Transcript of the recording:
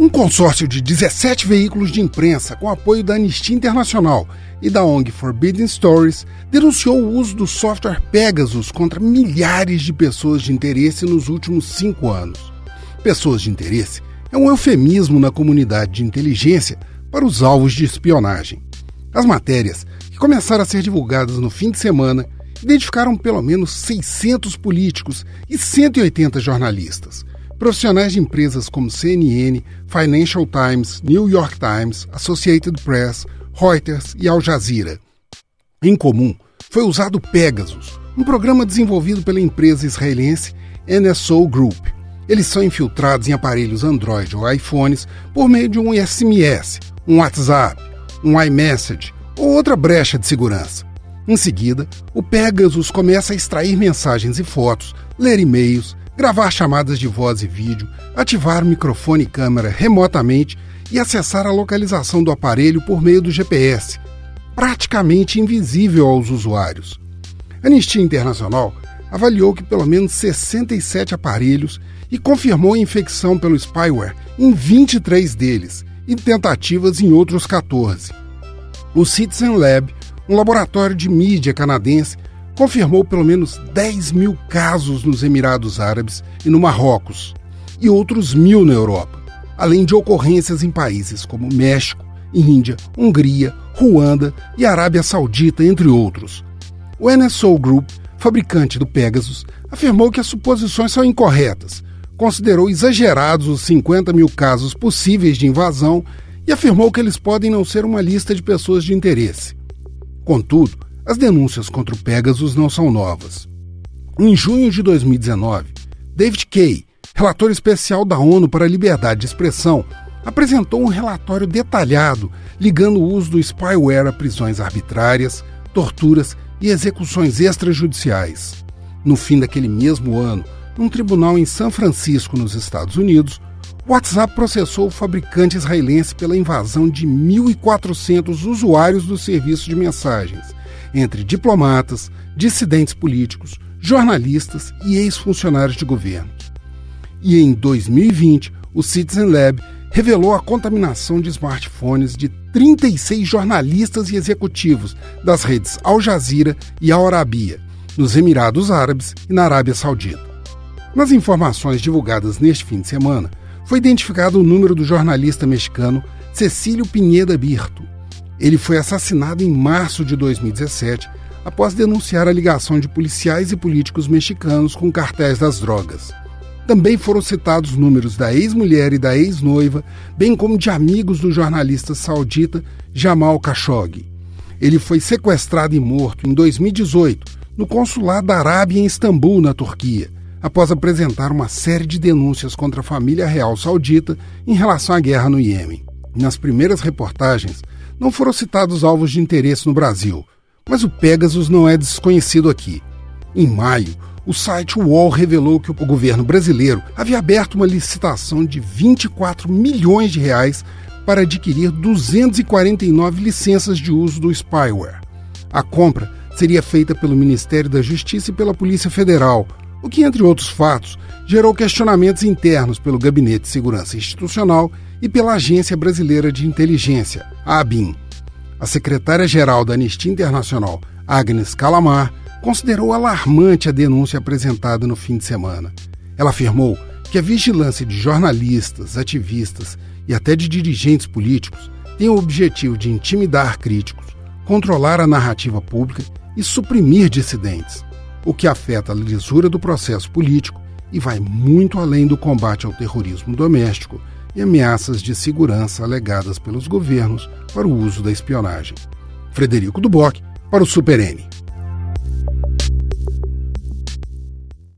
Um consórcio de 17 veículos de imprensa, com apoio da Anistia Internacional e da ONG Forbidden Stories, denunciou o uso do software Pegasus contra milhares de pessoas de interesse nos últimos cinco anos. Pessoas de interesse é um eufemismo na comunidade de inteligência para os alvos de espionagem. As matérias, que começaram a ser divulgadas no fim de semana, identificaram pelo menos 600 políticos e 180 jornalistas Profissionais de empresas como CNN, Financial Times, New York Times, Associated Press, Reuters e Al Jazeera. Em comum, foi usado Pegasus, um programa desenvolvido pela empresa israelense NSO Group. Eles são infiltrados em aparelhos Android ou iPhones por meio de um SMS, um WhatsApp, um iMessage ou outra brecha de segurança. Em seguida, o Pegasus começa a extrair mensagens e fotos, ler e-mails, gravar chamadas de voz e vídeo, ativar microfone e câmera remotamente e acessar a localização do aparelho por meio do GPS, praticamente invisível aos usuários. A Anistia Internacional avaliou que pelo menos 67 aparelhos e confirmou infecção pelo spyware em 23 deles e tentativas em outros 14. O Citizen Lab, um laboratório de mídia canadense, confirmou pelo menos 10 mil casos nos Emirados Árabes e no Marrocos, e outros mil na Europa, além de ocorrências em países como México, Índia, Hungria, Ruanda e Arábia Saudita, entre outros. O NSO Group, fabricante do Pegasus, afirmou que as suposições são incorretas, considerou exagerados os 50 mil casos possíveis de invasão e afirmou que eles podem não ser uma lista de pessoas de interesse. Contudo, as denúncias contra o Pegasus não são novas. Em junho de 2019, David Kay, relator especial da ONU para a Liberdade de Expressão, apresentou um relatório detalhado ligando o uso do spyware a prisões arbitrárias, torturas e execuções extrajudiciais. No fim daquele mesmo ano, num tribunal em São Francisco, nos Estados Unidos, o WhatsApp processou o fabricante israelense pela invasão de 1.400 usuários do serviço de mensagens entre diplomatas, dissidentes políticos, jornalistas e ex-funcionários de governo. E em 2020, o Citizen Lab revelou a contaminação de smartphones de 36 jornalistas e executivos das redes Al Jazeera e Al Arabiya, nos Emirados Árabes e na Arábia Saudita. Nas informações divulgadas neste fim de semana, foi identificado o número do jornalista mexicano Cecílio Pineda Birto, ele foi assassinado em março de 2017 após denunciar a ligação de policiais e políticos mexicanos com cartéis das drogas. Também foram citados números da ex-mulher e da ex-noiva, bem como de amigos do jornalista saudita Jamal Khashoggi. Ele foi sequestrado e morto em 2018 no consulado da Arábia em Istambul, na Turquia, após apresentar uma série de denúncias contra a família real saudita em relação à guerra no Iêmen. Nas primeiras reportagens, não foram citados alvos de interesse no Brasil, mas o Pegasus não é desconhecido aqui. Em maio, o site UOL revelou que o governo brasileiro havia aberto uma licitação de 24 milhões de reais para adquirir 249 licenças de uso do spyware. A compra seria feita pelo Ministério da Justiça e pela Polícia Federal, o que, entre outros fatos, gerou questionamentos internos pelo Gabinete de Segurança Institucional e pela Agência Brasileira de Inteligência, a ABIN. A secretária-geral da Anistia Internacional, Agnes Calamar, considerou alarmante a denúncia apresentada no fim de semana. Ela afirmou que a vigilância de jornalistas, ativistas e até de dirigentes políticos tem o objetivo de intimidar críticos, controlar a narrativa pública e suprimir dissidentes, o que afeta a lisura do processo político e vai muito além do combate ao terrorismo doméstico e ameaças de segurança alegadas pelos governos para o uso da espionagem. Frederico Duboc, para o Super N.